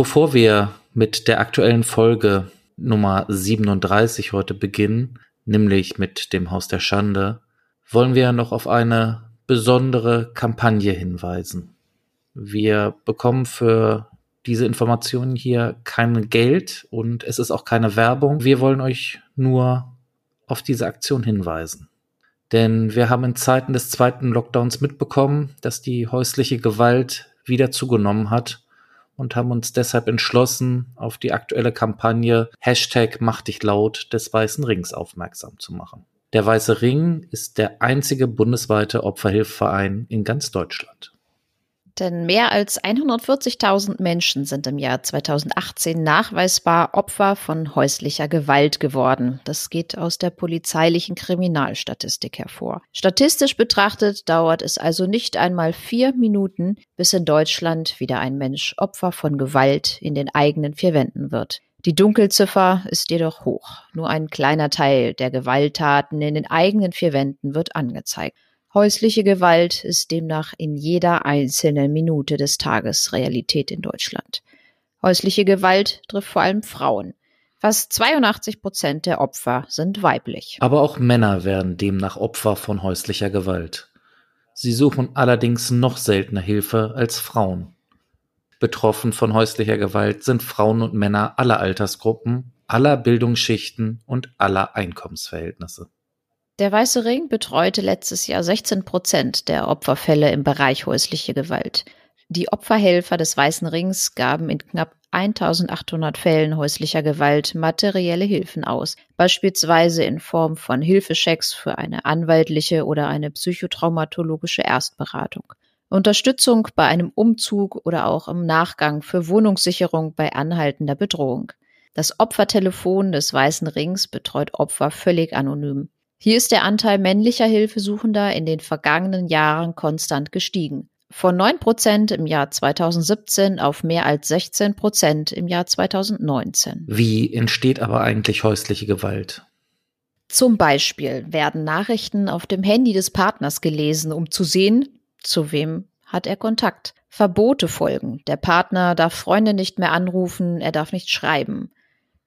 Bevor wir mit der aktuellen Folge Nummer 37 heute beginnen, nämlich mit dem Haus der Schande, wollen wir noch auf eine besondere Kampagne hinweisen. Wir bekommen für diese Informationen hier kein Geld und es ist auch keine Werbung. Wir wollen euch nur auf diese Aktion hinweisen. Denn wir haben in Zeiten des zweiten Lockdowns mitbekommen, dass die häusliche Gewalt wieder zugenommen hat und haben uns deshalb entschlossen, auf die aktuelle Kampagne Hashtag Mach dich laut des Weißen Rings aufmerksam zu machen. Der Weiße Ring ist der einzige bundesweite Opferhilfeverein in ganz Deutschland. Denn mehr als 140.000 Menschen sind im Jahr 2018 nachweisbar Opfer von häuslicher Gewalt geworden. Das geht aus der polizeilichen Kriminalstatistik hervor. Statistisch betrachtet dauert es also nicht einmal vier Minuten, bis in Deutschland wieder ein Mensch Opfer von Gewalt in den eigenen vier Wänden wird. Die Dunkelziffer ist jedoch hoch. Nur ein kleiner Teil der Gewalttaten in den eigenen vier Wänden wird angezeigt. Häusliche Gewalt ist demnach in jeder einzelnen Minute des Tages Realität in Deutschland. Häusliche Gewalt trifft vor allem Frauen. Fast 82 Prozent der Opfer sind weiblich. Aber auch Männer werden demnach Opfer von häuslicher Gewalt. Sie suchen allerdings noch seltener Hilfe als Frauen. Betroffen von häuslicher Gewalt sind Frauen und Männer aller Altersgruppen, aller Bildungsschichten und aller Einkommensverhältnisse. Der Weiße Ring betreute letztes Jahr 16 Prozent der Opferfälle im Bereich häusliche Gewalt. Die Opferhelfer des Weißen Rings gaben in knapp 1800 Fällen häuslicher Gewalt materielle Hilfen aus, beispielsweise in Form von Hilfeschecks für eine anwaltliche oder eine psychotraumatologische Erstberatung. Unterstützung bei einem Umzug oder auch im Nachgang für Wohnungssicherung bei anhaltender Bedrohung. Das Opfertelefon des Weißen Rings betreut Opfer völlig anonym. Hier ist der Anteil männlicher Hilfesuchender in den vergangenen Jahren konstant gestiegen. Von 9 Prozent im Jahr 2017 auf mehr als 16 Prozent im Jahr 2019. Wie entsteht aber eigentlich häusliche Gewalt? Zum Beispiel werden Nachrichten auf dem Handy des Partners gelesen, um zu sehen, zu wem hat er Kontakt. Verbote folgen. Der Partner darf Freunde nicht mehr anrufen, er darf nicht schreiben.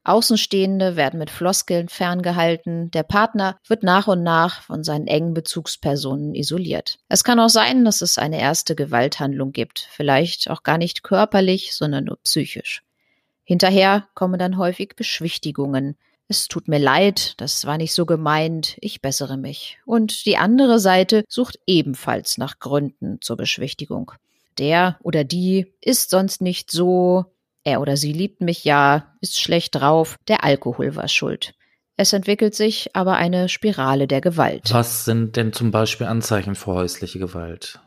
Außenstehende werden mit Floskeln ferngehalten, der Partner wird nach und nach von seinen engen Bezugspersonen isoliert. Es kann auch sein, dass es eine erste Gewalthandlung gibt, vielleicht auch gar nicht körperlich, sondern nur psychisch. Hinterher kommen dann häufig Beschwichtigungen. Es tut mir leid, das war nicht so gemeint, ich bessere mich. Und die andere Seite sucht ebenfalls nach Gründen zur Beschwichtigung. Der oder die ist sonst nicht so, er oder sie liebt mich ja, ist schlecht drauf, der Alkohol war schuld. Es entwickelt sich aber eine Spirale der Gewalt. Was sind denn zum Beispiel Anzeichen für häusliche Gewalt?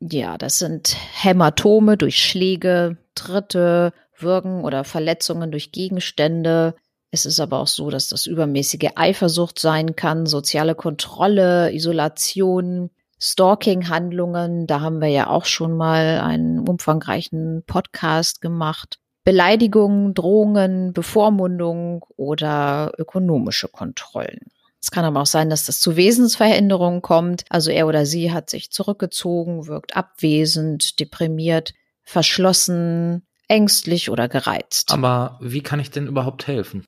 Ja, das sind Hämatome durch Schläge, Tritte, Würgen oder Verletzungen durch Gegenstände. Es ist aber auch so, dass das übermäßige Eifersucht sein kann, soziale Kontrolle, Isolation, Stalking-Handlungen, da haben wir ja auch schon mal einen umfangreichen Podcast gemacht. Beleidigungen, Drohungen, Bevormundung oder ökonomische Kontrollen. Es kann aber auch sein, dass das zu Wesensveränderungen kommt. Also er oder sie hat sich zurückgezogen, wirkt abwesend, deprimiert, verschlossen, ängstlich oder gereizt. Aber wie kann ich denn überhaupt helfen?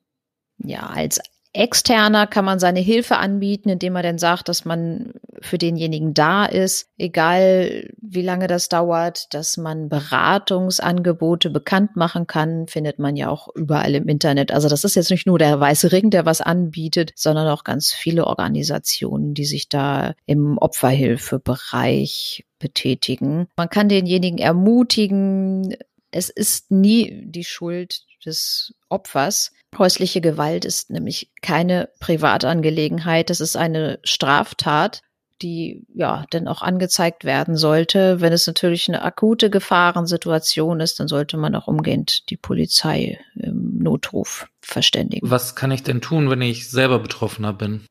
Ja, als Externer kann man seine Hilfe anbieten, indem man dann sagt, dass man für denjenigen da ist, egal wie lange das dauert, dass man Beratungsangebote bekannt machen kann, findet man ja auch überall im Internet. Also das ist jetzt nicht nur der Weiße Ring, der was anbietet, sondern auch ganz viele Organisationen, die sich da im Opferhilfebereich betätigen. Man kann denjenigen ermutigen, es ist nie die Schuld des Opfers, Häusliche Gewalt ist nämlich keine Privatangelegenheit. Das ist eine Straftat, die ja dann auch angezeigt werden sollte. Wenn es natürlich eine akute Gefahrensituation ist, dann sollte man auch umgehend die Polizei im Notruf verständigen. Was kann ich denn tun, wenn ich selber Betroffener bin?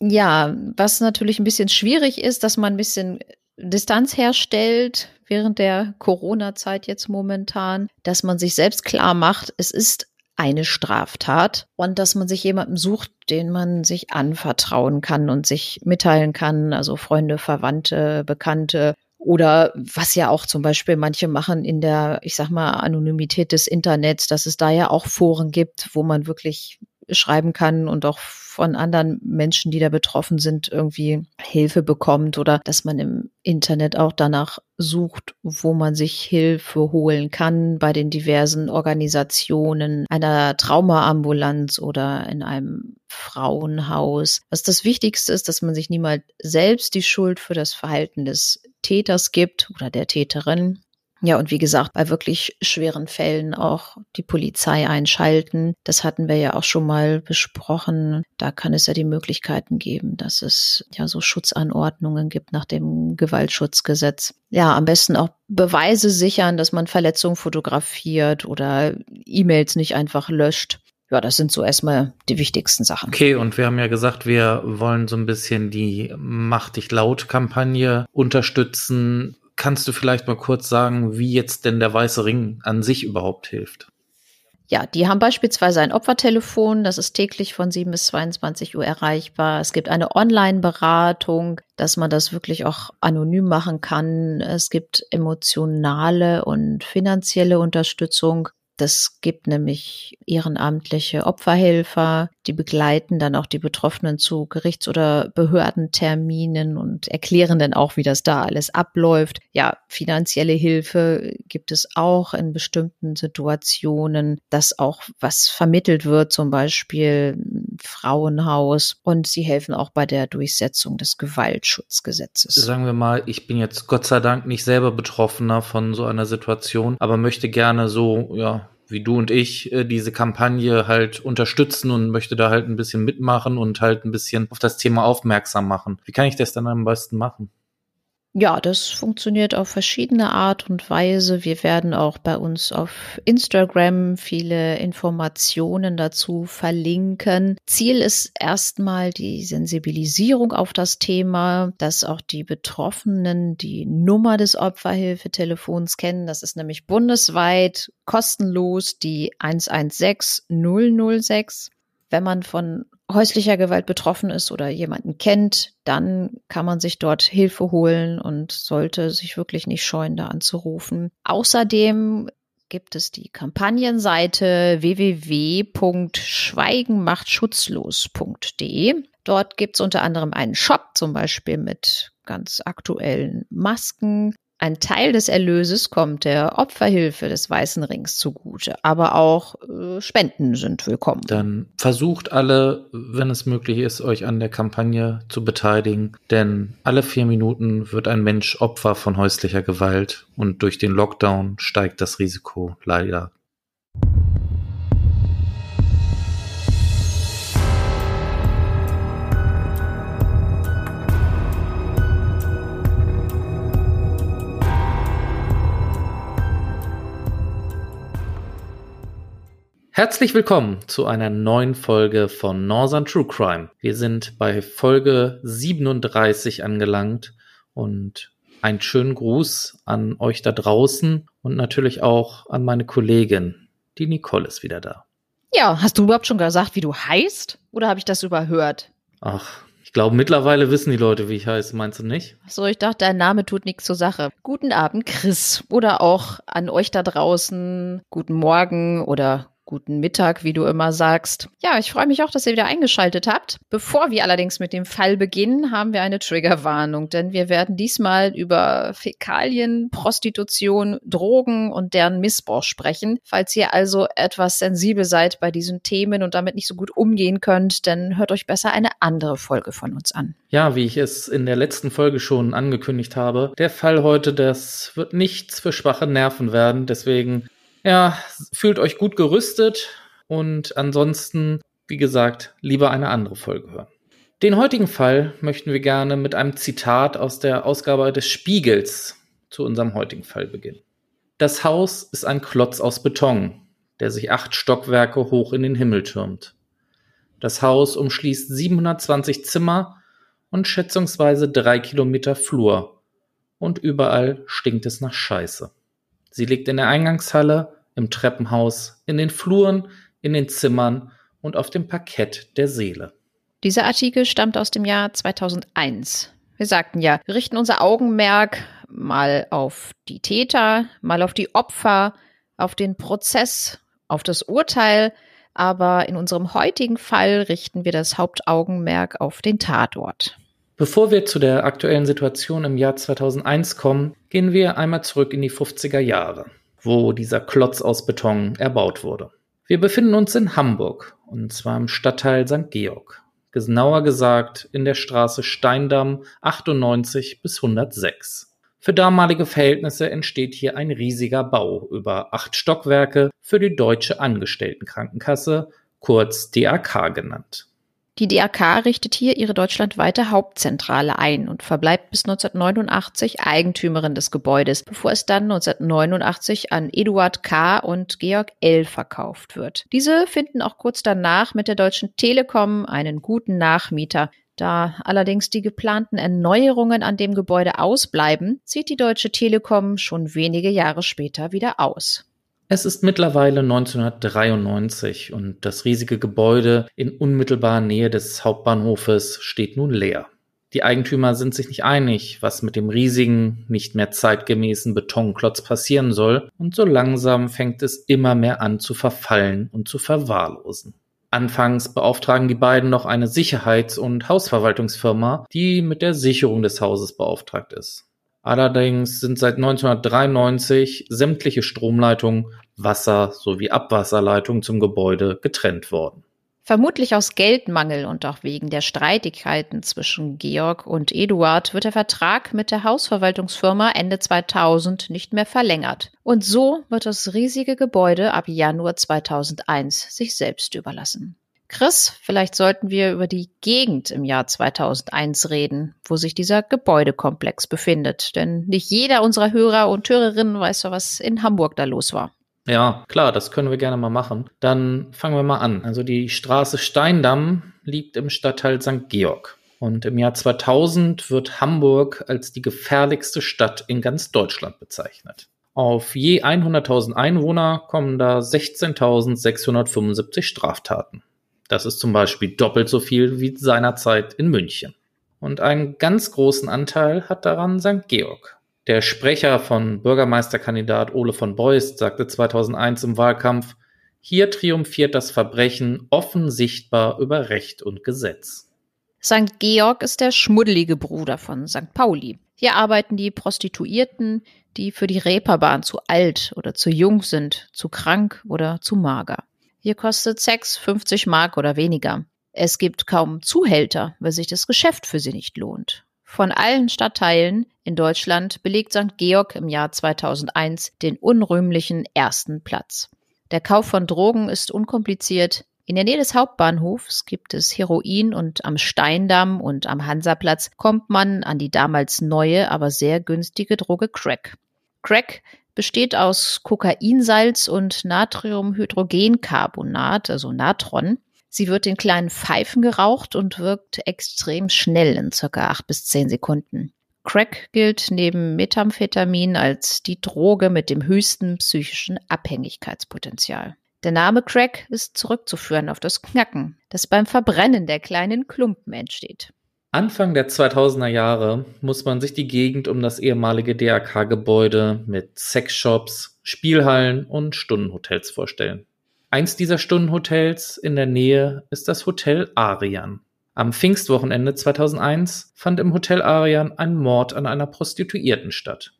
Ja, was natürlich ein bisschen schwierig ist, dass man ein bisschen Distanz herstellt während der Corona-Zeit jetzt momentan, dass man sich selbst klar macht, es ist eine Straftat und dass man sich jemandem sucht, den man sich anvertrauen kann und sich mitteilen kann, also Freunde, Verwandte, Bekannte Oder was ja auch zum Beispiel manche machen in der, ich sag mal, Anonymität des Internets, dass es da ja auch Foren gibt, wo man wirklich schreiben kann und auch von anderen Menschen, die da betroffen sind, irgendwie Hilfe bekommt oder dass man im Internet auch danach sucht, wo man sich Hilfe holen kann bei den diversen Organisationen, einer Traumaambulanz oder in einem Frauenhaus. Was das Wichtigste ist, dass man sich niemals selbst die Schuld für das Verhalten des Täters gibt oder der Täterin, ja, und wie gesagt, bei wirklich schweren Fällen auch die Polizei einschalten. Das hatten wir ja auch schon mal besprochen. Da kann es ja die Möglichkeiten geben, dass es ja so Schutzanordnungen gibt nach dem Gewaltschutzgesetz. Ja, am besten auch Beweise sichern, dass man Verletzungen fotografiert oder E-Mails nicht einfach löscht. Ja, das sind so erstmal die wichtigsten Sachen. Okay, und wir haben ja gesagt, wir wollen so ein bisschen die Mach dich laut Kampagne unterstützen. Kannst du vielleicht mal kurz sagen, wie jetzt denn der Weiße Ring an sich überhaupt hilft? Ja, die haben beispielsweise ein Opfertelefon, das ist täglich von 7 bis 22 Uhr erreichbar. Es gibt eine Online-Beratung, dass man das wirklich auch anonym machen kann. Es gibt emotionale und finanzielle Unterstützung. Das gibt nämlich ehrenamtliche Opferhelfer, die begleiten dann auch die Betroffenen zu Gerichts- oder Behördenterminen und erklären dann auch, wie das da alles abläuft. Ja, finanzielle Hilfe gibt es auch in bestimmten Situationen, dass auch was vermittelt wird, zum Beispiel Frauenhaus. Und sie helfen auch bei der Durchsetzung des Gewaltschutzgesetzes. Sagen wir mal, ich bin jetzt Gott sei Dank nicht selber Betroffener von so einer Situation, aber möchte gerne so, ja, wie du und ich äh, diese Kampagne halt unterstützen und möchte da halt ein bisschen mitmachen und halt ein bisschen auf das Thema aufmerksam machen. Wie kann ich das dann am besten machen? Ja, das funktioniert auf verschiedene Art und Weise. Wir werden auch bei uns auf Instagram viele Informationen dazu verlinken. Ziel ist erstmal die Sensibilisierung auf das Thema, dass auch die Betroffenen die Nummer des Opferhilfetelefons kennen. Das ist nämlich bundesweit kostenlos die 116 006. Wenn man von häuslicher Gewalt betroffen ist oder jemanden kennt, dann kann man sich dort Hilfe holen und sollte sich wirklich nicht scheuen, da anzurufen. Außerdem gibt es die Kampagnenseite www.schweigenmachtschutzlos.de. Dort gibt es unter anderem einen Shop, zum Beispiel mit ganz aktuellen Masken, ein Teil des Erlöses kommt der Opferhilfe des Weißen Rings zugute, aber auch äh, Spenden sind willkommen. Dann versucht alle, wenn es möglich ist, euch an der Kampagne zu beteiligen, denn alle vier Minuten wird ein Mensch Opfer von häuslicher Gewalt und durch den Lockdown steigt das Risiko leider Herzlich willkommen zu einer neuen Folge von Northern True Crime. Wir sind bei Folge 37 angelangt und einen schönen Gruß an euch da draußen und natürlich auch an meine Kollegin. Die Nicole ist wieder da. Ja, hast du überhaupt schon gesagt, wie du heißt? Oder habe ich das überhört? Ach, ich glaube, mittlerweile wissen die Leute, wie ich heiße, meinst du nicht? So, ich dachte, dein Name tut nichts zur Sache. Guten Abend, Chris. Oder auch an euch da draußen. Guten Morgen oder guten Mittag, wie du immer sagst. Ja, ich freue mich auch, dass ihr wieder eingeschaltet habt. Bevor wir allerdings mit dem Fall beginnen, haben wir eine Triggerwarnung, denn wir werden diesmal über Fäkalien, Prostitution, Drogen und deren Missbrauch sprechen. Falls ihr also etwas sensibel seid bei diesen Themen und damit nicht so gut umgehen könnt, dann hört euch besser eine andere Folge von uns an. Ja, wie ich es in der letzten Folge schon angekündigt habe, der Fall heute, das wird nichts für schwache Nerven werden, deswegen ja, fühlt euch gut gerüstet und ansonsten, wie gesagt, lieber eine andere Folge hören. Den heutigen Fall möchten wir gerne mit einem Zitat aus der Ausgabe des Spiegels zu unserem heutigen Fall beginnen. Das Haus ist ein Klotz aus Beton, der sich acht Stockwerke hoch in den Himmel türmt. Das Haus umschließt 720 Zimmer und schätzungsweise drei Kilometer Flur und überall stinkt es nach Scheiße. Sie liegt in der Eingangshalle, im Treppenhaus, in den Fluren, in den Zimmern und auf dem Parkett der Seele. Dieser Artikel stammt aus dem Jahr 2001. Wir sagten ja, wir richten unser Augenmerk mal auf die Täter, mal auf die Opfer, auf den Prozess, auf das Urteil, aber in unserem heutigen Fall richten wir das Hauptaugenmerk auf den Tatort. Bevor wir zu der aktuellen Situation im Jahr 2001 kommen, gehen wir einmal zurück in die 50er Jahre, wo dieser Klotz aus Beton erbaut wurde. Wir befinden uns in Hamburg, und zwar im Stadtteil St. Georg. Genauer gesagt in der Straße Steindamm 98 bis 106. Für damalige Verhältnisse entsteht hier ein riesiger Bau über acht Stockwerke für die Deutsche Angestelltenkrankenkasse, kurz DAK genannt. Die DAK richtet hier ihre deutschlandweite Hauptzentrale ein und verbleibt bis 1989 Eigentümerin des Gebäudes, bevor es dann 1989 an Eduard K. und Georg L. verkauft wird. Diese finden auch kurz danach mit der Deutschen Telekom einen guten Nachmieter, da allerdings die geplanten Erneuerungen an dem Gebäude ausbleiben, zieht die Deutsche Telekom schon wenige Jahre später wieder aus. Es ist mittlerweile 1993 und das riesige Gebäude in unmittelbarer Nähe des Hauptbahnhofes steht nun leer. Die Eigentümer sind sich nicht einig, was mit dem riesigen, nicht mehr zeitgemäßen Betonklotz passieren soll, und so langsam fängt es immer mehr an zu verfallen und zu verwahrlosen. Anfangs beauftragen die beiden noch eine Sicherheits- und Hausverwaltungsfirma, die mit der Sicherung des Hauses beauftragt ist. Allerdings sind seit 1993 sämtliche Stromleitungen, Wasser- sowie Abwasserleitungen zum Gebäude getrennt worden. Vermutlich aus Geldmangel und auch wegen der Streitigkeiten zwischen Georg und Eduard wird der Vertrag mit der Hausverwaltungsfirma Ende 2000 nicht mehr verlängert. Und so wird das riesige Gebäude ab Januar 2001 sich selbst überlassen. Chris, vielleicht sollten wir über die Gegend im Jahr 2001 reden, wo sich dieser Gebäudekomplex befindet. Denn nicht jeder unserer Hörer und Hörerinnen weiß ja, was in Hamburg da los war. Ja, klar, das können wir gerne mal machen. Dann fangen wir mal an. Also die Straße Steindamm liegt im Stadtteil St. Georg. Und im Jahr 2000 wird Hamburg als die gefährlichste Stadt in ganz Deutschland bezeichnet. Auf je 100.000 Einwohner kommen da 16.675 Straftaten. Das ist zum Beispiel doppelt so viel wie seinerzeit in München. Und einen ganz großen Anteil hat daran St. Georg. Der Sprecher von Bürgermeisterkandidat Ole von Beust sagte 2001 im Wahlkampf, hier triumphiert das Verbrechen offen sichtbar über Recht und Gesetz. St. Georg ist der schmuddelige Bruder von St. Pauli. Hier arbeiten die Prostituierten, die für die Reeperbahn zu alt oder zu jung sind, zu krank oder zu mager. Hier kostet Sex 50 Mark oder weniger. Es gibt kaum Zuhälter, weil sich das Geschäft für sie nicht lohnt. Von allen Stadtteilen in Deutschland belegt St. Georg im Jahr 2001 den unrühmlichen ersten Platz. Der Kauf von Drogen ist unkompliziert. In der Nähe des Hauptbahnhofs gibt es Heroin und am Steindamm und am Hansaplatz kommt man an die damals neue, aber sehr günstige Droge Crack. Crack besteht aus Kokainsalz und Natriumhydrogencarbonat, also Natron. Sie wird in kleinen Pfeifen geraucht und wirkt extrem schnell in circa acht bis zehn Sekunden. Crack gilt neben Methamphetamin als die Droge mit dem höchsten psychischen Abhängigkeitspotenzial. Der Name Crack ist zurückzuführen auf das Knacken, das beim Verbrennen der kleinen Klumpen entsteht. Anfang der 2000er Jahre muss man sich die Gegend um das ehemalige DRK-Gebäude mit Sexshops, Spielhallen und Stundenhotels vorstellen. Eins dieser Stundenhotels in der Nähe ist das Hotel Arian. Am Pfingstwochenende 2001 fand im Hotel Arian ein Mord an einer Prostituierten statt.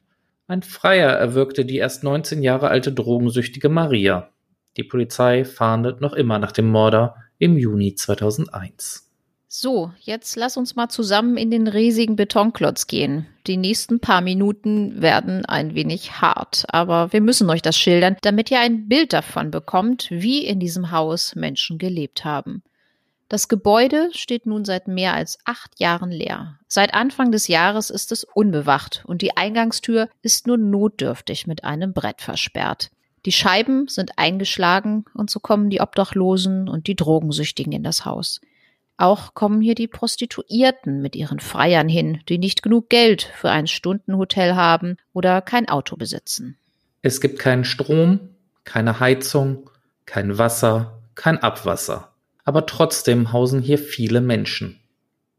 Ein Freier erwürgte die erst 19 Jahre alte drogensüchtige Maria. Die Polizei fahndet noch immer nach dem Mörder im Juni 2001. So, jetzt lass uns mal zusammen in den riesigen Betonklotz gehen. Die nächsten paar Minuten werden ein wenig hart, aber wir müssen euch das schildern, damit ihr ein Bild davon bekommt, wie in diesem Haus Menschen gelebt haben. Das Gebäude steht nun seit mehr als acht Jahren leer. Seit Anfang des Jahres ist es unbewacht und die Eingangstür ist nur notdürftig mit einem Brett versperrt. Die Scheiben sind eingeschlagen und so kommen die Obdachlosen und die Drogensüchtigen in das Haus. Auch kommen hier die Prostituierten mit ihren Freiern hin, die nicht genug Geld für ein Stundenhotel haben oder kein Auto besitzen. Es gibt keinen Strom, keine Heizung, kein Wasser, kein Abwasser. Aber trotzdem hausen hier viele Menschen.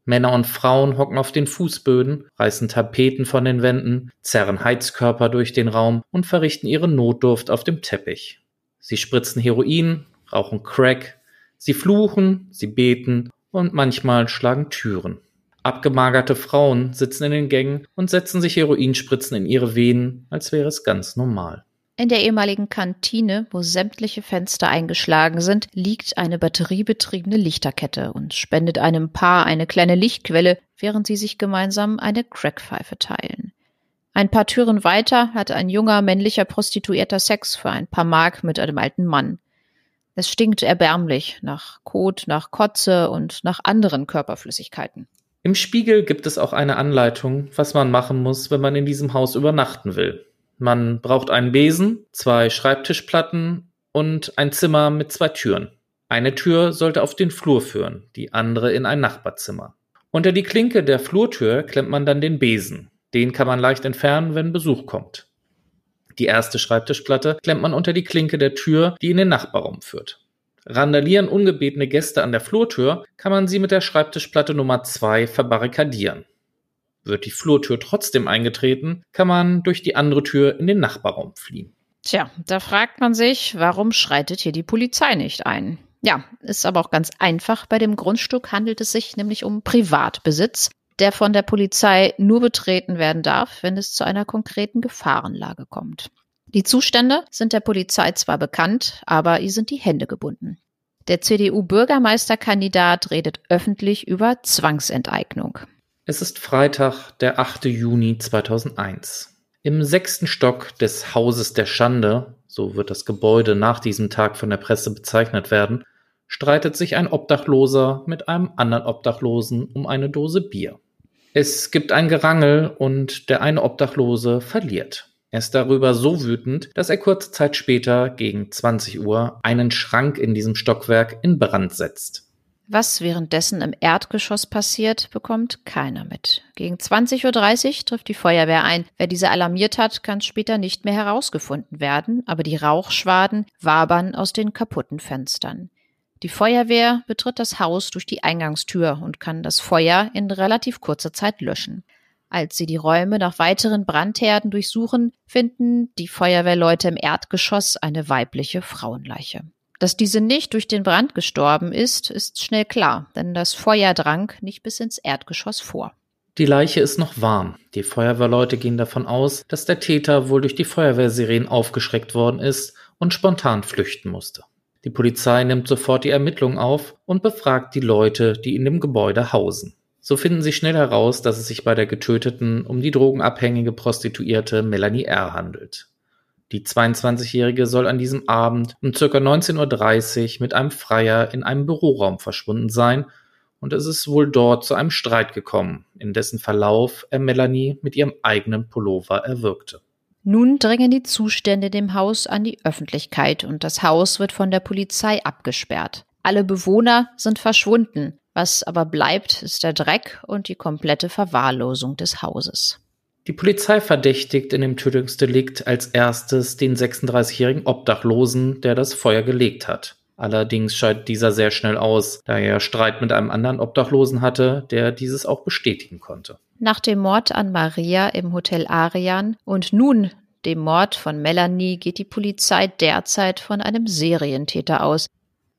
Männer und Frauen hocken auf den Fußböden, reißen Tapeten von den Wänden, zerren Heizkörper durch den Raum und verrichten ihre Notdurft auf dem Teppich. Sie spritzen Heroin, rauchen Crack, sie fluchen, sie beten und manchmal schlagen Türen. Abgemagerte Frauen sitzen in den Gängen und setzen sich Heroinspritzen in ihre Venen, als wäre es ganz normal. In der ehemaligen Kantine, wo sämtliche Fenster eingeschlagen sind, liegt eine batteriebetriebene Lichterkette und spendet einem Paar eine kleine Lichtquelle, während sie sich gemeinsam eine Crackpfeife teilen. Ein paar Türen weiter hat ein junger männlicher Prostituierter Sex für ein paar Mark mit einem alten Mann. Es stinkt erbärmlich nach Kot, nach Kotze und nach anderen Körperflüssigkeiten. Im Spiegel gibt es auch eine Anleitung, was man machen muss, wenn man in diesem Haus übernachten will. Man braucht einen Besen, zwei Schreibtischplatten und ein Zimmer mit zwei Türen. Eine Tür sollte auf den Flur führen, die andere in ein Nachbarzimmer. Unter die Klinke der Flurtür klemmt man dann den Besen. Den kann man leicht entfernen, wenn Besuch kommt. Die erste Schreibtischplatte klemmt man unter die Klinke der Tür, die in den Nachbarraum führt. Randalieren ungebetene Gäste an der Flurtür, kann man sie mit der Schreibtischplatte Nummer 2 verbarrikadieren. Wird die Flurtür trotzdem eingetreten, kann man durch die andere Tür in den Nachbarraum fliehen. Tja, da fragt man sich, warum schreitet hier die Polizei nicht ein? Ja, ist aber auch ganz einfach. Bei dem Grundstück handelt es sich nämlich um Privatbesitz, der von der Polizei nur betreten werden darf, wenn es zu einer konkreten Gefahrenlage kommt. Die Zustände sind der Polizei zwar bekannt, aber ihr sind die Hände gebunden. Der CDU-Bürgermeisterkandidat redet öffentlich über Zwangsenteignung. Es ist Freitag, der 8. Juni 2001. Im sechsten Stock des Hauses der Schande, so wird das Gebäude nach diesem Tag von der Presse bezeichnet werden, streitet sich ein Obdachloser mit einem anderen Obdachlosen um eine Dose Bier. Es gibt ein Gerangel und der eine Obdachlose verliert. Er ist darüber so wütend, dass er kurze Zeit später, gegen 20 Uhr, einen Schrank in diesem Stockwerk in Brand setzt. Was währenddessen im Erdgeschoss passiert, bekommt keiner mit. Gegen 20.30 Uhr trifft die Feuerwehr ein. Wer diese alarmiert hat, kann später nicht mehr herausgefunden werden, aber die Rauchschwaden wabern aus den kaputten Fenstern. Die Feuerwehr betritt das Haus durch die Eingangstür und kann das Feuer in relativ kurzer Zeit löschen. Als sie die Räume nach weiteren Brandherden durchsuchen, finden die Feuerwehrleute im Erdgeschoss eine weibliche Frauenleiche. Dass diese nicht durch den Brand gestorben ist, ist schnell klar, denn das Feuer drang nicht bis ins Erdgeschoss vor. Die Leiche ist noch warm. Die Feuerwehrleute gehen davon aus, dass der Täter wohl durch die Feuerwehrsirenen aufgeschreckt worden ist und spontan flüchten musste. Die Polizei nimmt sofort die Ermittlungen auf und befragt die Leute, die in dem Gebäude hausen. So finden sie schnell heraus, dass es sich bei der Getöteten um die drogenabhängige Prostituierte Melanie R. handelt. Die 22-Jährige soll an diesem Abend um ca. 19.30 Uhr mit einem Freier in einem Büroraum verschwunden sein und es ist wohl dort zu einem Streit gekommen, in dessen Verlauf er Melanie mit ihrem eigenen Pullover erwürgte. Nun drängen die Zustände dem Haus an die Öffentlichkeit und das Haus wird von der Polizei abgesperrt. Alle Bewohner sind verschwunden. Was aber bleibt, ist der Dreck und die komplette Verwahrlosung des Hauses. Die Polizei verdächtigt in dem Tötungsdelikt als erstes den 36-jährigen Obdachlosen, der das Feuer gelegt hat. Allerdings scheidet dieser sehr schnell aus, da er Streit mit einem anderen Obdachlosen hatte, der dieses auch bestätigen konnte. Nach dem Mord an Maria im Hotel Arian und nun dem Mord von Melanie geht die Polizei derzeit von einem Serientäter aus,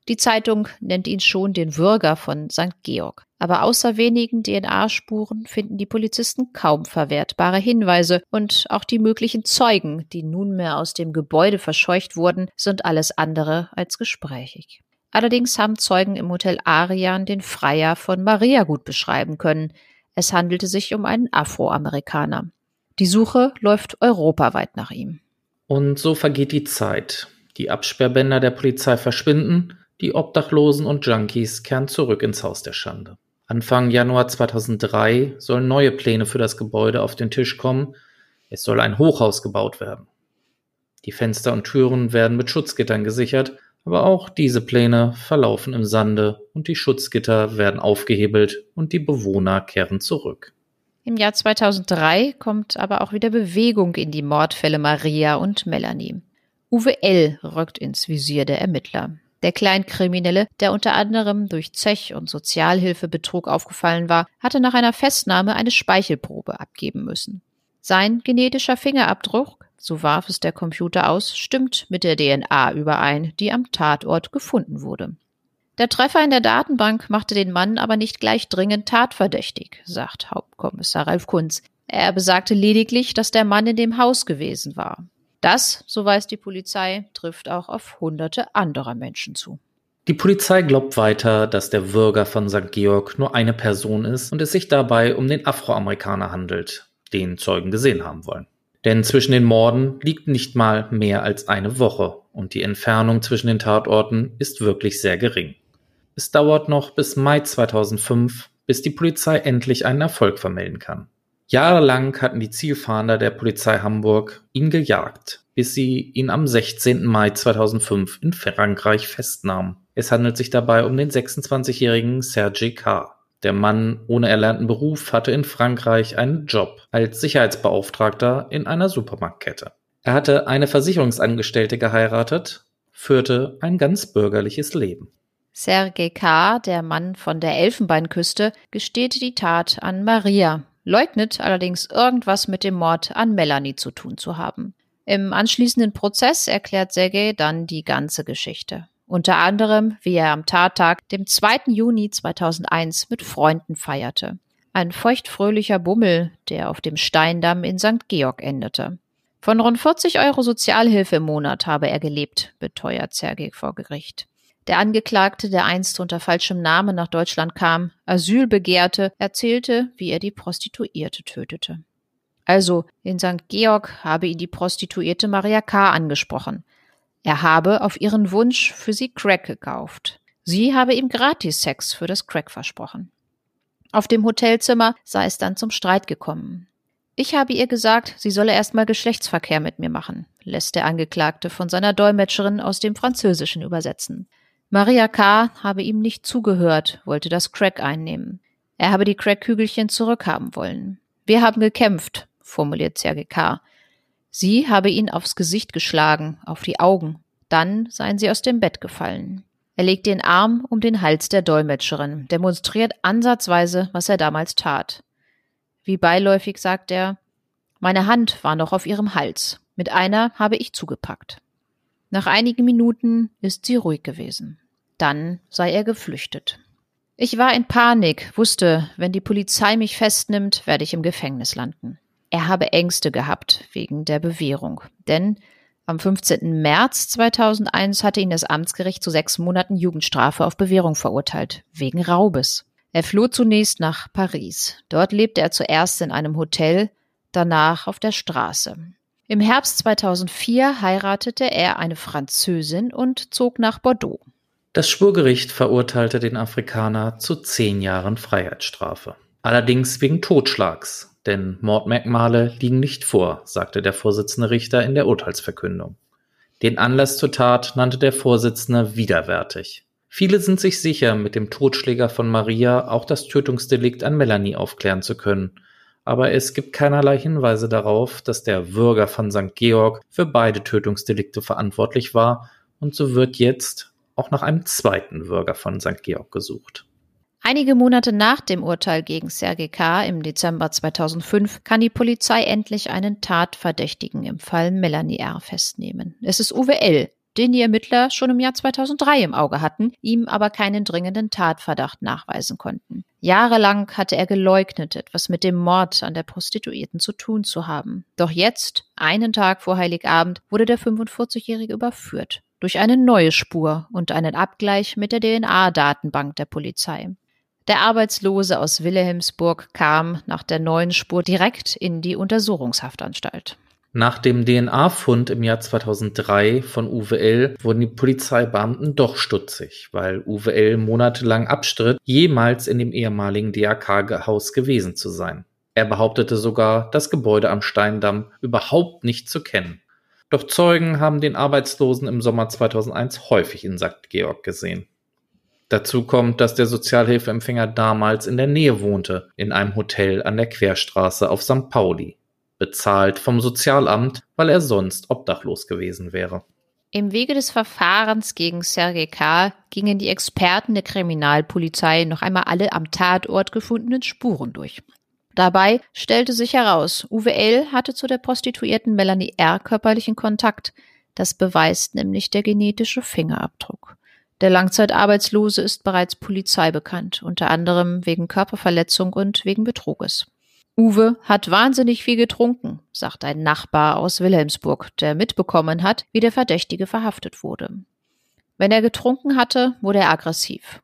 die Zeitung nennt ihn schon den Würger von St. Georg. Aber außer wenigen DNA-Spuren finden die Polizisten kaum verwertbare Hinweise und auch die möglichen Zeugen, die nunmehr aus dem Gebäude verscheucht wurden, sind alles andere als gesprächig. Allerdings haben Zeugen im Hotel Arian den Freier von Maria gut beschreiben können. Es handelte sich um einen Afroamerikaner. Die Suche läuft europaweit nach ihm. Und so vergeht die Zeit. Die Absperrbänder der Polizei verschwinden, die Obdachlosen und Junkies kehren zurück ins Haus der Schande. Anfang Januar 2003 sollen neue Pläne für das Gebäude auf den Tisch kommen. Es soll ein Hochhaus gebaut werden. Die Fenster und Türen werden mit Schutzgittern gesichert, aber auch diese Pläne verlaufen im Sande und die Schutzgitter werden aufgehebelt und die Bewohner kehren zurück. Im Jahr 2003 kommt aber auch wieder Bewegung in die Mordfälle Maria und Melanie. Uwe L. rückt ins Visier der Ermittler. Der Kleinkriminelle, der unter anderem durch Zech- und Sozialhilfebetrug aufgefallen war, hatte nach einer Festnahme eine Speichelprobe abgeben müssen. Sein genetischer Fingerabdruck, so warf es der Computer aus, stimmt mit der DNA überein, die am Tatort gefunden wurde. Der Treffer in der Datenbank machte den Mann aber nicht gleich dringend tatverdächtig, sagt Hauptkommissar Ralf Kunz. Er besagte lediglich, dass der Mann in dem Haus gewesen war. Das, so weiß die Polizei, trifft auch auf hunderte anderer Menschen zu. Die Polizei glaubt weiter, dass der Würger von St. Georg nur eine Person ist und es sich dabei um den Afroamerikaner handelt, den Zeugen gesehen haben wollen. Denn zwischen den Morden liegt nicht mal mehr als eine Woche und die Entfernung zwischen den Tatorten ist wirklich sehr gering. Es dauert noch bis Mai 2005, bis die Polizei endlich einen Erfolg vermelden kann. Jahrelang hatten die Zielfahnder der Polizei Hamburg ihn gejagt, bis sie ihn am 16. Mai 2005 in Frankreich festnahmen. Es handelt sich dabei um den 26-jährigen Serge K. Der Mann ohne erlernten Beruf hatte in Frankreich einen Job als Sicherheitsbeauftragter in einer Supermarktkette. Er hatte eine Versicherungsangestellte geheiratet, führte ein ganz bürgerliches Leben. Sergei K., der Mann von der Elfenbeinküste, gesteht die Tat an Maria, leugnet allerdings irgendwas mit dem Mord an Melanie zu tun zu haben. Im anschließenden Prozess erklärt Sergei dann die ganze Geschichte. Unter anderem, wie er am Tattag, dem 2. Juni 2001, mit Freunden feierte. Ein feuchtfröhlicher Bummel, der auf dem Steindamm in St. Georg endete. Von rund 40 Euro Sozialhilfe im Monat habe er gelebt, beteuert Sergei vor Gericht. Der Angeklagte, der einst unter falschem Namen nach Deutschland kam, Asyl begehrte, erzählte, wie er die Prostituierte tötete. Also, in St. Georg habe ihn die Prostituierte Maria K. angesprochen. Er habe auf ihren Wunsch für sie Crack gekauft. Sie habe ihm Gratis-Sex für das Crack versprochen. Auf dem Hotelzimmer sei es dann zum Streit gekommen. Ich habe ihr gesagt, sie solle erstmal Geschlechtsverkehr mit mir machen, lässt der Angeklagte von seiner Dolmetscherin aus dem Französischen übersetzen. Maria K. habe ihm nicht zugehört, wollte das Crack einnehmen. Er habe die Crack-Kügelchen zurückhaben wollen. Wir haben gekämpft, formuliert Serge K. Sie habe ihn aufs Gesicht geschlagen, auf die Augen. Dann seien sie aus dem Bett gefallen. Er legt den Arm um den Hals der Dolmetscherin, demonstriert ansatzweise, was er damals tat. Wie beiläufig sagt er, meine Hand war noch auf ihrem Hals. Mit einer habe ich zugepackt. Nach einigen Minuten ist sie ruhig gewesen. Dann sei er geflüchtet. Ich war in Panik, wusste, wenn die Polizei mich festnimmt, werde ich im Gefängnis landen. Er habe Ängste gehabt wegen der Bewährung, denn am 15. März 2001 hatte ihn das Amtsgericht zu sechs Monaten Jugendstrafe auf Bewährung verurteilt, wegen Raubes. Er floh zunächst nach Paris. Dort lebte er zuerst in einem Hotel, danach auf der Straße. Im Herbst 2004 heiratete er eine Französin und zog nach Bordeaux. Das Schwurgericht verurteilte den Afrikaner zu zehn Jahren Freiheitsstrafe. Allerdings wegen Totschlags, denn Mordmerkmale liegen nicht vor, sagte der Vorsitzende Richter in der Urteilsverkündung. Den Anlass zur Tat nannte der Vorsitzende widerwärtig. Viele sind sich sicher, mit dem Totschläger von Maria auch das Tötungsdelikt an Melanie aufklären zu können aber es gibt keinerlei Hinweise darauf, dass der Würger von St. Georg für beide Tötungsdelikte verantwortlich war und so wird jetzt auch nach einem zweiten Würger von St. Georg gesucht. Einige Monate nach dem Urteil gegen Sergei K. im Dezember 2005 kann die Polizei endlich einen Tatverdächtigen im Fall Melanie R. festnehmen. Es ist Uwe L., den die Ermittler schon im Jahr 2003 im Auge hatten, ihm aber keinen dringenden Tatverdacht nachweisen konnten. Jahrelang hatte er geleugnet, etwas mit dem Mord an der Prostituierten zu tun zu haben. Doch jetzt, einen Tag vor Heiligabend, wurde der 45-Jährige überführt. Durch eine neue Spur und einen Abgleich mit der DNA-Datenbank der Polizei. Der Arbeitslose aus Wilhelmsburg kam nach der neuen Spur direkt in die Untersuchungshaftanstalt. Nach dem DNA-Fund im Jahr 2003 von Uwe L. wurden die Polizeibeamten doch stutzig, weil Uwe L. monatelang abstritt, jemals in dem ehemaligen DAK-Haus gewesen zu sein. Er behauptete sogar, das Gebäude am Steindamm überhaupt nicht zu kennen. Doch Zeugen haben den Arbeitslosen im Sommer 2001 häufig in St. Georg gesehen. Dazu kommt, dass der Sozialhilfeempfänger damals in der Nähe wohnte, in einem Hotel an der Querstraße auf St. Pauli bezahlt vom Sozialamt, weil er sonst obdachlos gewesen wäre. Im Wege des Verfahrens gegen Sergei K. gingen die Experten der Kriminalpolizei noch einmal alle am Tatort gefundenen Spuren durch. Dabei stellte sich heraus, Uwe L. hatte zu der Prostituierten Melanie R. körperlichen Kontakt. Das beweist nämlich der genetische Fingerabdruck. Der Langzeitarbeitslose ist bereits Polizei bekannt, unter anderem wegen Körperverletzung und wegen Betruges. Uwe hat wahnsinnig viel getrunken, sagt ein Nachbar aus Wilhelmsburg, der mitbekommen hat, wie der Verdächtige verhaftet wurde. Wenn er getrunken hatte, wurde er aggressiv.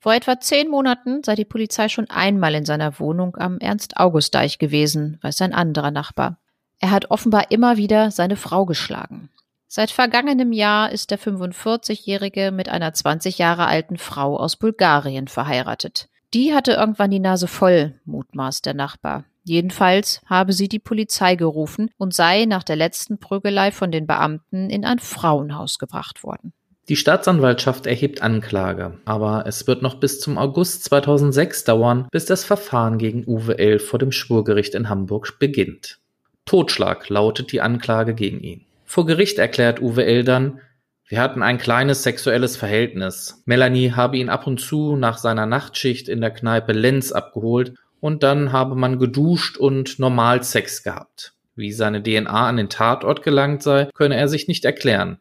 Vor etwa zehn Monaten sei die Polizei schon einmal in seiner Wohnung am Ernst-August-Deich gewesen, weiß ein anderer Nachbar. Er hat offenbar immer wieder seine Frau geschlagen. Seit vergangenem Jahr ist der 45-Jährige mit einer 20 Jahre alten Frau aus Bulgarien verheiratet. Die hatte irgendwann die Nase voll, mutmaßt der Nachbar. Jedenfalls habe sie die Polizei gerufen und sei nach der letzten Prügelei von den Beamten in ein Frauenhaus gebracht worden. Die Staatsanwaltschaft erhebt Anklage, aber es wird noch bis zum August 2006 dauern, bis das Verfahren gegen Uwe L. vor dem Schwurgericht in Hamburg beginnt. Totschlag lautet die Anklage gegen ihn. Vor Gericht erklärt Uwe L. dann, wir hatten ein kleines sexuelles Verhältnis. Melanie habe ihn ab und zu nach seiner Nachtschicht in der Kneipe Lenz abgeholt und dann habe man geduscht und normal Sex gehabt. Wie seine DNA an den Tatort gelangt sei, könne er sich nicht erklären.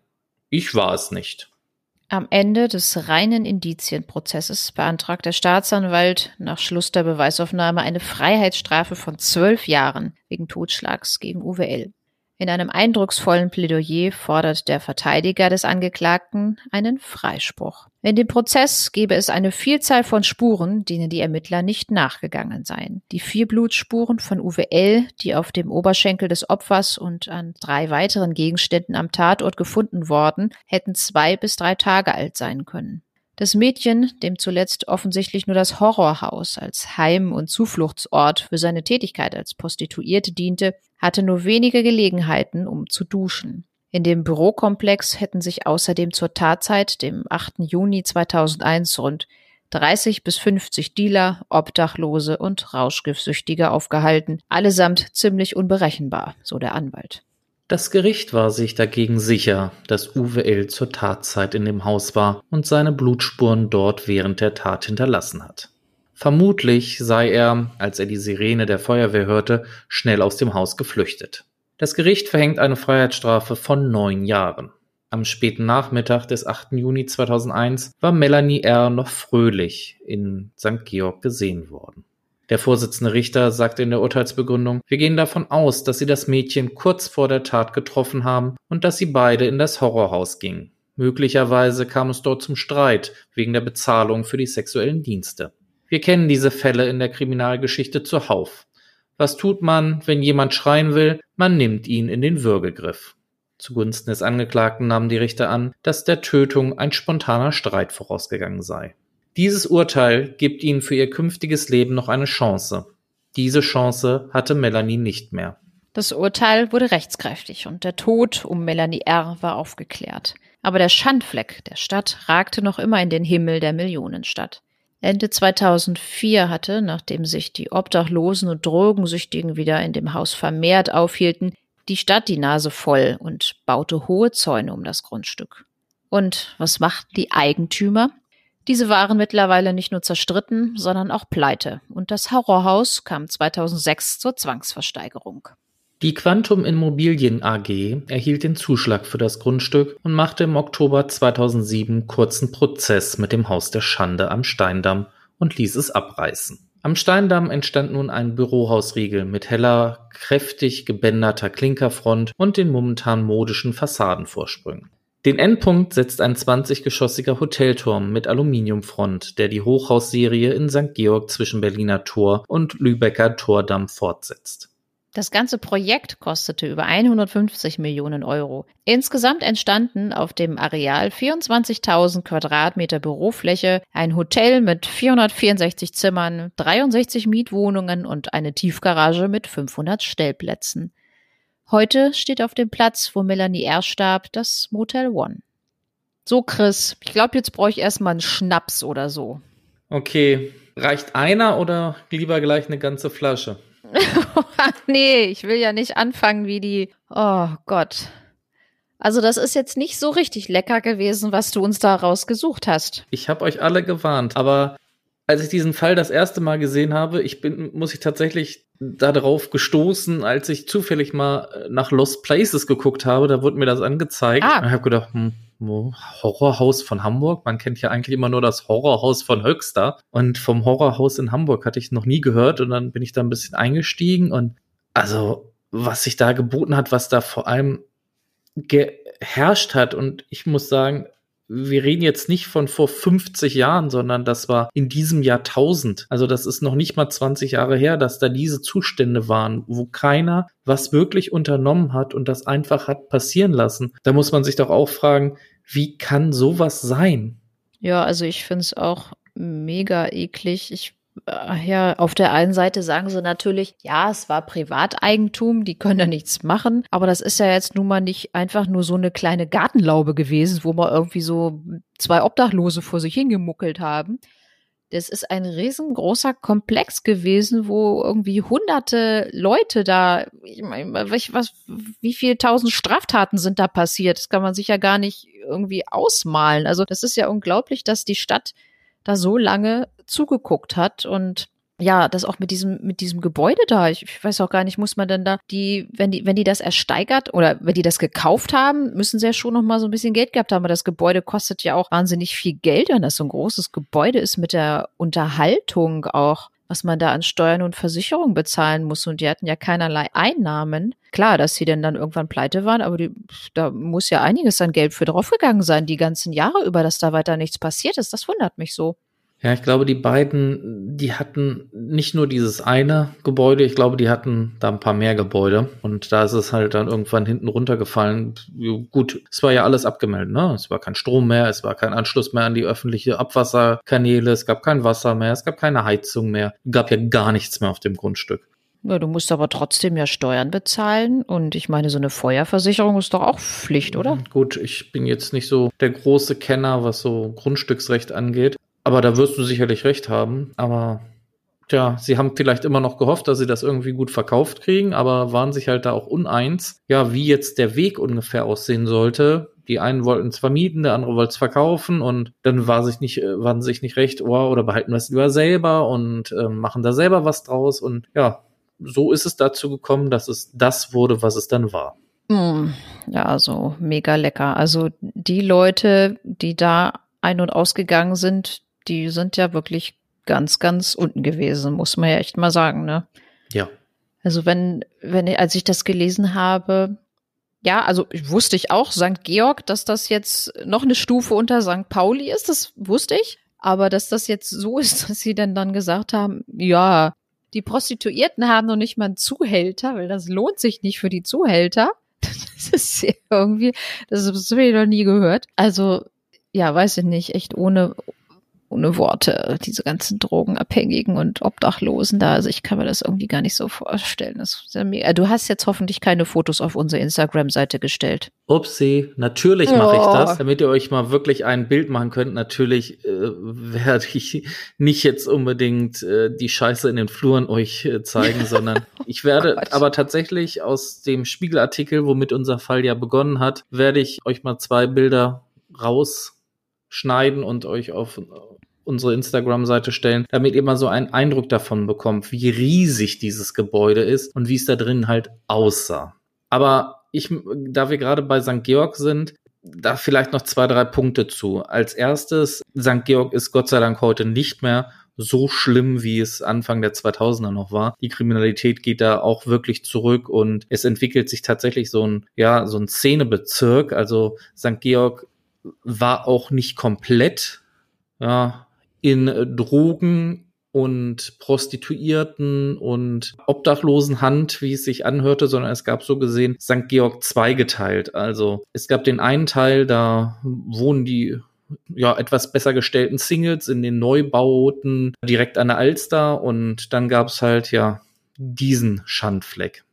Ich war es nicht. Am Ende des reinen Indizienprozesses beantragt der Staatsanwalt nach Schluss der Beweisaufnahme eine Freiheitsstrafe von zwölf Jahren wegen Totschlags gegen Uwe L. In einem eindrucksvollen Plädoyer fordert der Verteidiger des Angeklagten einen Freispruch. In dem Prozess gebe es eine Vielzahl von Spuren, denen die Ermittler nicht nachgegangen seien. Die vier Blutspuren von Uwe L., die auf dem Oberschenkel des Opfers und an drei weiteren Gegenständen am Tatort gefunden worden, hätten zwei bis drei Tage alt sein können. Das Mädchen, dem zuletzt offensichtlich nur das Horrorhaus als Heim- und Zufluchtsort für seine Tätigkeit als Prostituierte diente, hatte nur wenige Gelegenheiten, um zu duschen. In dem Bürokomplex hätten sich außerdem zur Tatzeit, dem 8. Juni 2001, rund 30 bis 50 Dealer, Obdachlose und Rauschgiftsüchtige aufgehalten, allesamt ziemlich unberechenbar, so der Anwalt. Das Gericht war sich dagegen sicher, dass Uwe L. zur Tatzeit in dem Haus war und seine Blutspuren dort während der Tat hinterlassen hat. Vermutlich sei er, als er die Sirene der Feuerwehr hörte, schnell aus dem Haus geflüchtet. Das Gericht verhängt eine Freiheitsstrafe von neun Jahren. Am späten Nachmittag des 8. Juni 2001 war Melanie R. noch fröhlich in St. Georg gesehen worden. Der Vorsitzende Richter sagte in der Urteilsbegründung, wir gehen davon aus, dass Sie das Mädchen kurz vor der Tat getroffen haben und dass Sie beide in das Horrorhaus gingen. Möglicherweise kam es dort zum Streit wegen der Bezahlung für die sexuellen Dienste. Wir kennen diese Fälle in der Kriminalgeschichte zuhauf. Was tut man, wenn jemand schreien will? Man nimmt ihn in den Würgegriff. Zugunsten des Angeklagten nahmen die Richter an, dass der Tötung ein spontaner Streit vorausgegangen sei. Dieses Urteil gibt ihnen für ihr künftiges Leben noch eine Chance. Diese Chance hatte Melanie nicht mehr. Das Urteil wurde rechtskräftig und der Tod um Melanie R. war aufgeklärt. Aber der Schandfleck der Stadt ragte noch immer in den Himmel der Millionenstadt. Ende 2004 hatte, nachdem sich die Obdachlosen und Drogensüchtigen wieder in dem Haus vermehrt aufhielten, die Stadt die Nase voll und baute hohe Zäune um das Grundstück. Und was machten die Eigentümer? Diese waren mittlerweile nicht nur zerstritten, sondern auch pleite und das Horrorhaus kam 2006 zur Zwangsversteigerung. Die Quantum Immobilien AG erhielt den Zuschlag für das Grundstück und machte im Oktober 2007 kurzen Prozess mit dem Haus der Schande am Steindamm und ließ es abreißen. Am Steindamm entstand nun ein Bürohausriegel mit heller, kräftig gebänderter Klinkerfront und den momentan modischen Fassadenvorsprüngen. Den Endpunkt setzt ein 20-geschossiger Hotelturm mit Aluminiumfront, der die Hochhausserie in St. Georg zwischen Berliner Tor und Lübecker Tordamm fortsetzt. Das ganze Projekt kostete über 150 Millionen Euro. Insgesamt entstanden auf dem Areal 24.000 Quadratmeter Bürofläche, ein Hotel mit 464 Zimmern, 63 Mietwohnungen und eine Tiefgarage mit 500 Stellplätzen. Heute steht auf dem Platz, wo Melanie R. starb, das Motel One. So, Chris, ich glaube, jetzt brauche ich erstmal einen Schnaps oder so. Okay, reicht einer oder lieber gleich eine ganze Flasche? nee, ich will ja nicht anfangen wie die. Oh Gott. Also das ist jetzt nicht so richtig lecker gewesen, was du uns da rausgesucht hast. Ich habe euch alle gewarnt, aber als ich diesen Fall das erste Mal gesehen habe, ich bin, muss ich tatsächlich darauf gestoßen, als ich zufällig mal äh, nach Lost Places geguckt habe, da wurde mir das angezeigt. Ah. Und ich habe gedacht, hm, Horrorhaus von Hamburg. Man kennt ja eigentlich immer nur das Horrorhaus von Höxter. Und vom Horrorhaus in Hamburg hatte ich noch nie gehört. Und dann bin ich da ein bisschen eingestiegen. Und also, was sich da geboten hat, was da vor allem geherrscht hat. Und ich muss sagen, wir reden jetzt nicht von vor 50 Jahren, sondern das war in diesem Jahrtausend. Also das ist noch nicht mal 20 Jahre her, dass da diese Zustände waren, wo keiner was wirklich unternommen hat und das einfach hat passieren lassen. Da muss man sich doch auch fragen, wie kann sowas sein? Ja, also ich finde es auch mega eklig. Ich ja, auf der einen Seite sagen sie natürlich, ja, es war Privateigentum, die können da nichts machen, aber das ist ja jetzt nun mal nicht einfach nur so eine kleine Gartenlaube gewesen, wo mal irgendwie so zwei Obdachlose vor sich hingemuckelt haben. Das ist ein riesengroßer Komplex gewesen, wo irgendwie hunderte Leute da, ich meine, was, wie viele tausend Straftaten sind da passiert? Das kann man sich ja gar nicht irgendwie ausmalen. Also das ist ja unglaublich, dass die Stadt da so lange zugeguckt hat und ja, das auch mit diesem, mit diesem Gebäude da. Ich, ich, weiß auch gar nicht, muss man denn da die, wenn die, wenn die das ersteigert oder wenn die das gekauft haben, müssen sie ja schon noch mal so ein bisschen Geld gehabt haben. Aber das Gebäude kostet ja auch wahnsinnig viel Geld, wenn das so ein großes Gebäude ist mit der Unterhaltung auch, was man da an Steuern und Versicherungen bezahlen muss. Und die hatten ja keinerlei Einnahmen. Klar, dass sie denn dann irgendwann pleite waren, aber die, da muss ja einiges an Geld für draufgegangen sein, die ganzen Jahre über, dass da weiter nichts passiert ist. Das wundert mich so. Ja, ich glaube, die beiden, die hatten nicht nur dieses eine Gebäude, ich glaube, die hatten da ein paar mehr Gebäude. Und da ist es halt dann irgendwann hinten runtergefallen. Gut, es war ja alles abgemeldet, ne? Es war kein Strom mehr, es war kein Anschluss mehr an die öffentliche Abwasserkanäle, es gab kein Wasser mehr, es gab keine Heizung mehr, es gab ja gar nichts mehr auf dem Grundstück. Ja, du musst aber trotzdem ja Steuern bezahlen und ich meine, so eine Feuerversicherung ist doch auch Pflicht, oder? Gut, ich bin jetzt nicht so der große Kenner, was so Grundstücksrecht angeht. Aber da wirst du sicherlich recht haben. Aber tja, sie haben vielleicht immer noch gehofft, dass sie das irgendwie gut verkauft kriegen, aber waren sich halt da auch uneins, ja, wie jetzt der Weg ungefähr aussehen sollte. Die einen wollten es vermieten, der andere wollte es verkaufen und dann war sich nicht, äh, waren sich nicht recht, oh, oder behalten wir es lieber selber und äh, machen da selber was draus. Und ja, so ist es dazu gekommen, dass es das wurde, was es dann war. Mm, ja, so mega lecker. Also die Leute, die da ein- und ausgegangen sind, die sind ja wirklich ganz, ganz unten gewesen, muss man ja echt mal sagen, ne? Ja. Also wenn, wenn, als ich das gelesen habe, ja, also wusste ich auch, St. Georg, dass das jetzt noch eine Stufe unter St. Pauli ist, das wusste ich. Aber dass das jetzt so ist, dass sie dann dann gesagt haben, ja, die Prostituierten haben noch nicht mal einen Zuhälter, weil das lohnt sich nicht für die Zuhälter. Das ist irgendwie, das habe ich noch nie gehört. Also, ja, weiß ich nicht, echt ohne, ohne Worte, diese ganzen Drogenabhängigen und Obdachlosen da. Also ich kann mir das irgendwie gar nicht so vorstellen. Ja mega. Du hast jetzt hoffentlich keine Fotos auf unsere Instagram-Seite gestellt. Upsi, natürlich mache ich das, damit ihr euch mal wirklich ein Bild machen könnt. Natürlich äh, werde ich nicht jetzt unbedingt äh, die Scheiße in den Fluren euch äh, zeigen, sondern ich werde oh aber tatsächlich aus dem Spiegelartikel, womit unser Fall ja begonnen hat, werde ich euch mal zwei Bilder rausschneiden und euch auf unsere Instagram-Seite stellen, damit ihr mal so einen Eindruck davon bekommt, wie riesig dieses Gebäude ist und wie es da drin halt aussah. Aber ich, da wir gerade bei St. Georg sind, da vielleicht noch zwei, drei Punkte zu. Als erstes, St. Georg ist Gott sei Dank heute nicht mehr so schlimm, wie es Anfang der 2000er noch war. Die Kriminalität geht da auch wirklich zurück und es entwickelt sich tatsächlich so ein, ja, so ein Szenebezirk. Also St. Georg war auch nicht komplett, ja, in Drogen und Prostituierten und Obdachlosen Hand, wie es sich anhörte, sondern es gab so gesehen St. Georg zweigeteilt. Also es gab den einen Teil, da wohnen die ja, etwas besser gestellten Singles in den Neubauten direkt an der Alster und dann gab es halt ja diesen Schandfleck,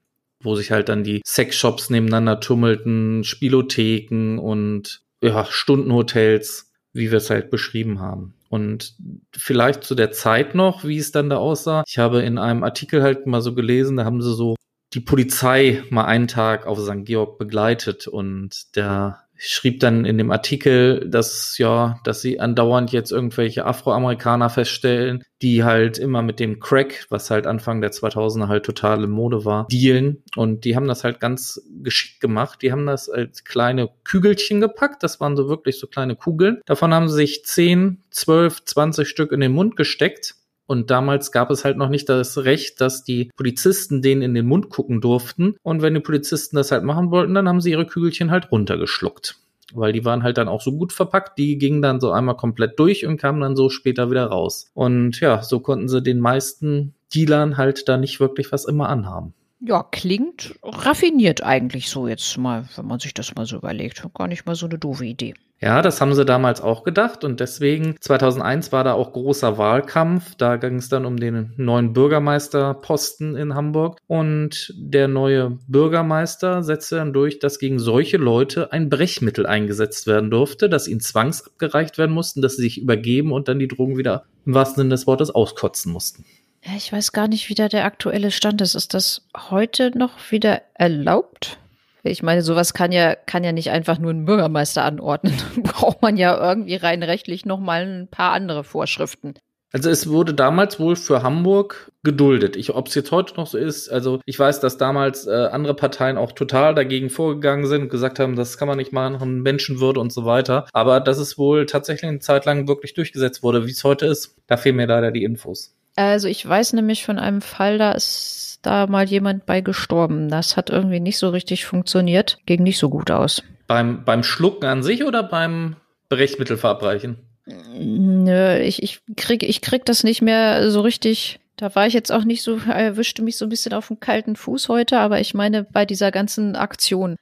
wo sich halt dann die Sexshops nebeneinander tummelten, Spielotheken und ja, Stundenhotels, wie wir es halt beschrieben haben. Und vielleicht zu der Zeit noch, wie es dann da aussah. Ich habe in einem Artikel halt mal so gelesen, da haben sie so die Polizei mal einen Tag auf St. Georg begleitet und der schrieb dann in dem Artikel, dass ja, dass sie andauernd jetzt irgendwelche Afroamerikaner feststellen, die halt immer mit dem Crack, was halt Anfang der 2000er halt totale Mode war, dealen und die haben das halt ganz geschickt gemacht. Die haben das als kleine Kügelchen gepackt, das waren so wirklich so kleine Kugeln. Davon haben sie sich 10, 12, 20 Stück in den Mund gesteckt und damals gab es halt noch nicht das Recht, dass die Polizisten denen in den Mund gucken durften. Und wenn die Polizisten das halt machen wollten, dann haben sie ihre Kügelchen halt runtergeschluckt. Weil die waren halt dann auch so gut verpackt, die gingen dann so einmal komplett durch und kamen dann so später wieder raus. Und ja, so konnten sie den meisten Dealern halt da nicht wirklich was immer anhaben. Ja, klingt raffiniert eigentlich so jetzt mal, wenn man sich das mal so überlegt. Gar nicht mal so eine doofe Idee. Ja, das haben sie damals auch gedacht und deswegen 2001 war da auch großer Wahlkampf. Da ging es dann um den neuen Bürgermeisterposten in Hamburg und der neue Bürgermeister setzte dann durch, dass gegen solche Leute ein Brechmittel eingesetzt werden durfte, dass ihnen zwangsabgereicht werden mussten, dass sie sich übergeben und dann die Drogen wieder im wahrsten Sinne des Wortes auskotzen mussten. Ich weiß gar nicht, wie da der aktuelle Stand ist. Ist das heute noch wieder erlaubt? Ich meine, sowas kann ja, kann ja nicht einfach nur ein Bürgermeister anordnen. Braucht man ja irgendwie rein rechtlich noch mal ein paar andere Vorschriften. Also es wurde damals wohl für Hamburg geduldet. Ob es jetzt heute noch so ist, also ich weiß, dass damals äh, andere Parteien auch total dagegen vorgegangen sind und gesagt haben, das kann man nicht machen, Menschenwürde und so weiter. Aber dass es wohl tatsächlich eine Zeit lang wirklich durchgesetzt wurde, wie es heute ist, da fehlen mir leider die Infos. Also ich weiß nämlich von einem Fall, da ist da mal jemand bei gestorben. Das hat irgendwie nicht so richtig funktioniert. Ging nicht so gut aus. Beim, beim Schlucken an sich oder beim Brechmittel verabreichen? Nö, ich, ich, krieg, ich krieg das nicht mehr so richtig. Da war ich jetzt auch nicht so, erwischte mich so ein bisschen auf dem kalten Fuß heute, aber ich meine, bei dieser ganzen Aktion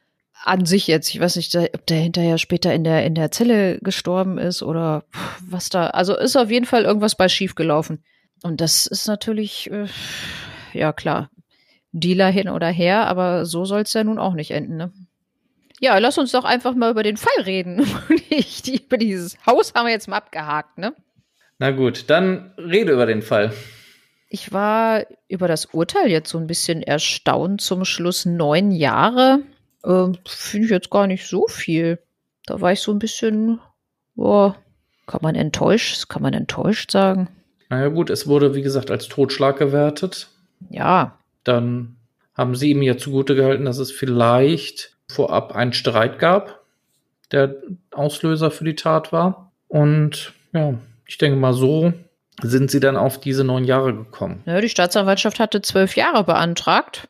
an sich jetzt, ich weiß nicht, ob der hinterher später in der, in der Zelle gestorben ist oder was da, also ist auf jeden Fall irgendwas bei schief gelaufen. Und das ist natürlich, äh, ja klar, Dealer hin oder her, aber so soll es ja nun auch nicht enden, ne? Ja, lass uns doch einfach mal über den Fall reden. Nicht über dieses Haus haben wir jetzt mal abgehakt, ne? Na gut, dann rede über den Fall. Ich war über das Urteil jetzt so ein bisschen erstaunt zum Schluss. Neun Jahre äh, finde ich jetzt gar nicht so viel. Da war ich so ein bisschen, boah, kann man enttäuscht, kann man enttäuscht sagen. Naja gut, es wurde wie gesagt als Totschlag gewertet. Ja. Dann haben sie ihm ja zugute gehalten, dass es vielleicht vorab einen Streit gab, der Auslöser für die Tat war. Und ja, ich denke mal, so sind sie dann auf diese neun Jahre gekommen. Ja, die Staatsanwaltschaft hatte zwölf Jahre beantragt.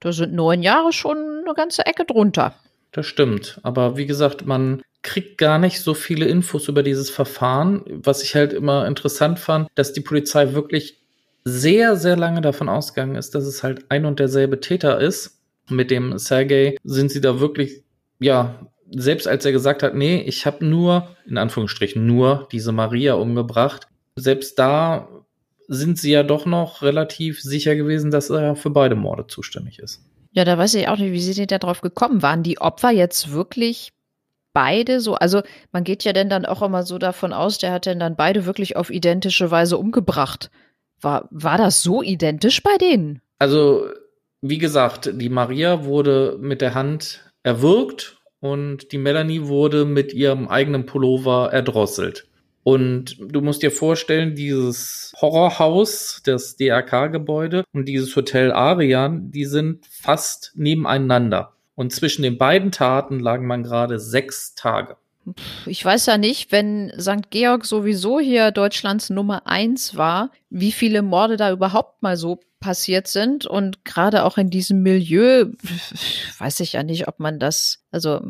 Da sind neun Jahre schon eine ganze Ecke drunter. Das stimmt. Aber wie gesagt, man kriegt gar nicht so viele Infos über dieses Verfahren. Was ich halt immer interessant fand, dass die Polizei wirklich sehr, sehr lange davon ausgegangen ist, dass es halt ein und derselbe Täter ist. Mit dem Sergei sind sie da wirklich, ja, selbst als er gesagt hat, nee, ich habe nur, in Anführungsstrichen, nur diese Maria umgebracht, selbst da sind sie ja doch noch relativ sicher gewesen, dass er für beide Morde zuständig ist. Ja, da weiß ich auch nicht, wie sie denn da drauf gekommen waren. Die Opfer jetzt wirklich beide so, also man geht ja denn dann auch immer so davon aus, der hat denn dann beide wirklich auf identische Weise umgebracht. War, war das so identisch bei denen? Also, wie gesagt, die Maria wurde mit der Hand erwürgt und die Melanie wurde mit ihrem eigenen Pullover erdrosselt. Und du musst dir vorstellen, dieses Horrorhaus, das DRK-Gebäude und dieses Hotel Arian, die sind fast nebeneinander. Und zwischen den beiden Taten lagen man gerade sechs Tage ich weiß ja nicht, wenn St. Georg sowieso hier Deutschlands Nummer eins war, wie viele Morde da überhaupt mal so passiert sind. Und gerade auch in diesem Milieu weiß ich ja nicht, ob man das, also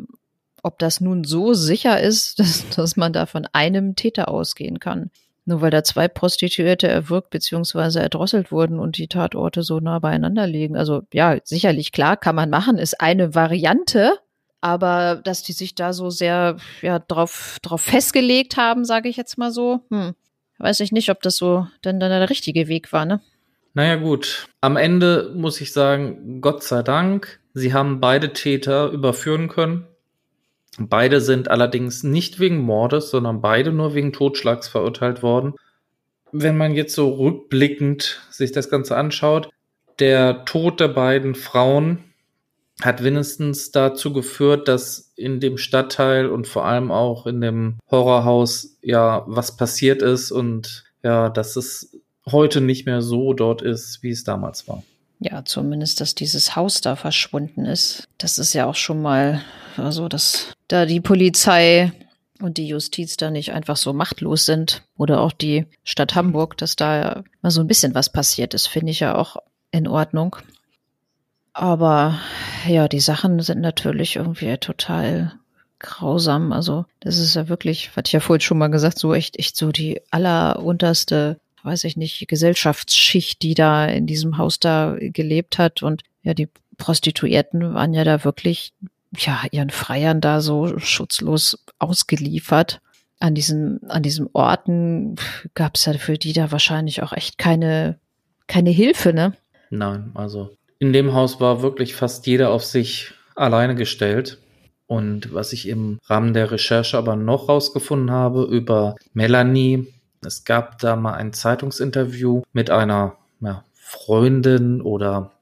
ob das nun so sicher ist, dass, dass man da von einem Täter ausgehen kann. Nur weil da zwei Prostituierte erwürgt bzw. erdrosselt wurden und die Tatorte so nah beieinander liegen. Also ja, sicherlich klar, kann man machen, ist eine Variante, aber dass die sich da so sehr ja drauf drauf festgelegt haben, sage ich jetzt mal so, hm, weiß ich nicht, ob das so denn dann der richtige Weg war, ne? Naja gut, am Ende muss ich sagen, Gott sei Dank, sie haben beide Täter überführen können. Beide sind allerdings nicht wegen Mordes, sondern beide nur wegen Totschlags verurteilt worden. Wenn man jetzt so rückblickend sich das Ganze anschaut, der Tod der beiden Frauen hat wenigstens dazu geführt, dass in dem Stadtteil und vor allem auch in dem Horrorhaus ja was passiert ist und ja, dass es heute nicht mehr so dort ist, wie es damals war. Ja, zumindest, dass dieses Haus da verschwunden ist. Das ist ja auch schon mal, also, dass da die Polizei und die Justiz da nicht einfach so machtlos sind oder auch die Stadt Hamburg, dass da mal so ein bisschen was passiert ist, finde ich ja auch in Ordnung. Aber ja, die Sachen sind natürlich irgendwie total grausam. Also das ist ja wirklich, hatte ich ja vorhin schon mal gesagt, so echt, echt so die allerunterste, weiß ich nicht, Gesellschaftsschicht, die da in diesem Haus da gelebt hat. Und ja, die Prostituierten waren ja da wirklich, ja, ihren Freiern da so schutzlos ausgeliefert. An diesen, an diesen Orten gab es ja für die da wahrscheinlich auch echt keine, keine Hilfe, ne? Nein, also in dem Haus war wirklich fast jeder auf sich alleine gestellt. Und was ich im Rahmen der Recherche aber noch rausgefunden habe über Melanie, es gab da mal ein Zeitungsinterview mit einer ja, Freundin oder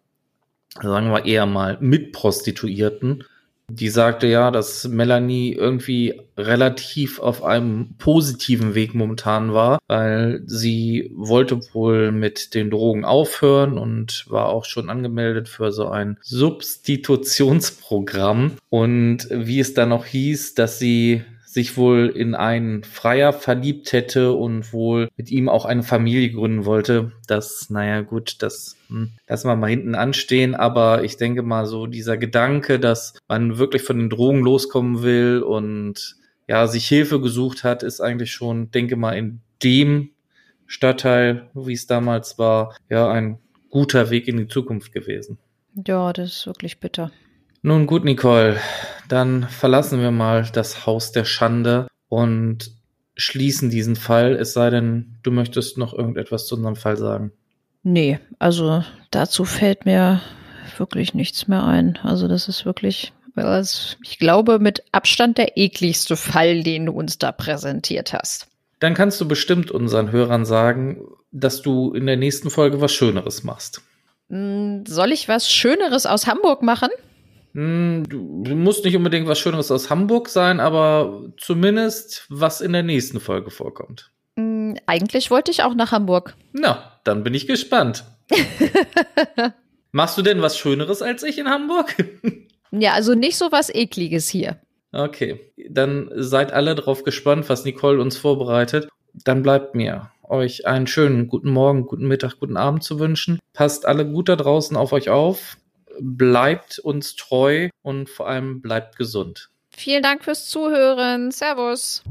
sagen wir eher mal Mitprostituierten, die sagte ja, dass Melanie irgendwie relativ auf einem positiven Weg momentan war, weil sie wollte wohl mit den Drogen aufhören und war auch schon angemeldet für so ein Substitutionsprogramm. Und wie es dann noch hieß, dass sie sich wohl in einen Freier verliebt hätte und wohl mit ihm auch eine Familie gründen wollte. Das, naja, gut, das hm, lassen wir mal hinten anstehen. Aber ich denke mal so dieser Gedanke, dass man wirklich von den Drogen loskommen will und ja, sich Hilfe gesucht hat, ist eigentlich schon, denke mal, in dem Stadtteil, wie es damals war, ja, ein guter Weg in die Zukunft gewesen. Ja, das ist wirklich bitter. Nun gut, Nicole, dann verlassen wir mal das Haus der Schande und schließen diesen Fall, es sei denn, du möchtest noch irgendetwas zu unserem Fall sagen. Nee, also dazu fällt mir wirklich nichts mehr ein. Also das ist wirklich, ich glaube, mit Abstand der ekligste Fall, den du uns da präsentiert hast. Dann kannst du bestimmt unseren Hörern sagen, dass du in der nächsten Folge was Schöneres machst. Hm, soll ich was Schöneres aus Hamburg machen? Hm, du musst nicht unbedingt was Schöneres aus Hamburg sein, aber zumindest was in der nächsten Folge vorkommt. Hm, eigentlich wollte ich auch nach Hamburg. Na, dann bin ich gespannt. Machst du denn was Schöneres als ich in Hamburg? ja, also nicht so was Ekliges hier. Okay, dann seid alle drauf gespannt, was Nicole uns vorbereitet. Dann bleibt mir euch einen schönen guten Morgen, guten Mittag, guten Abend zu wünschen. Passt alle gut da draußen auf euch auf bleibt uns treu und vor allem bleibt gesund. Vielen Dank fürs Zuhören. Servus.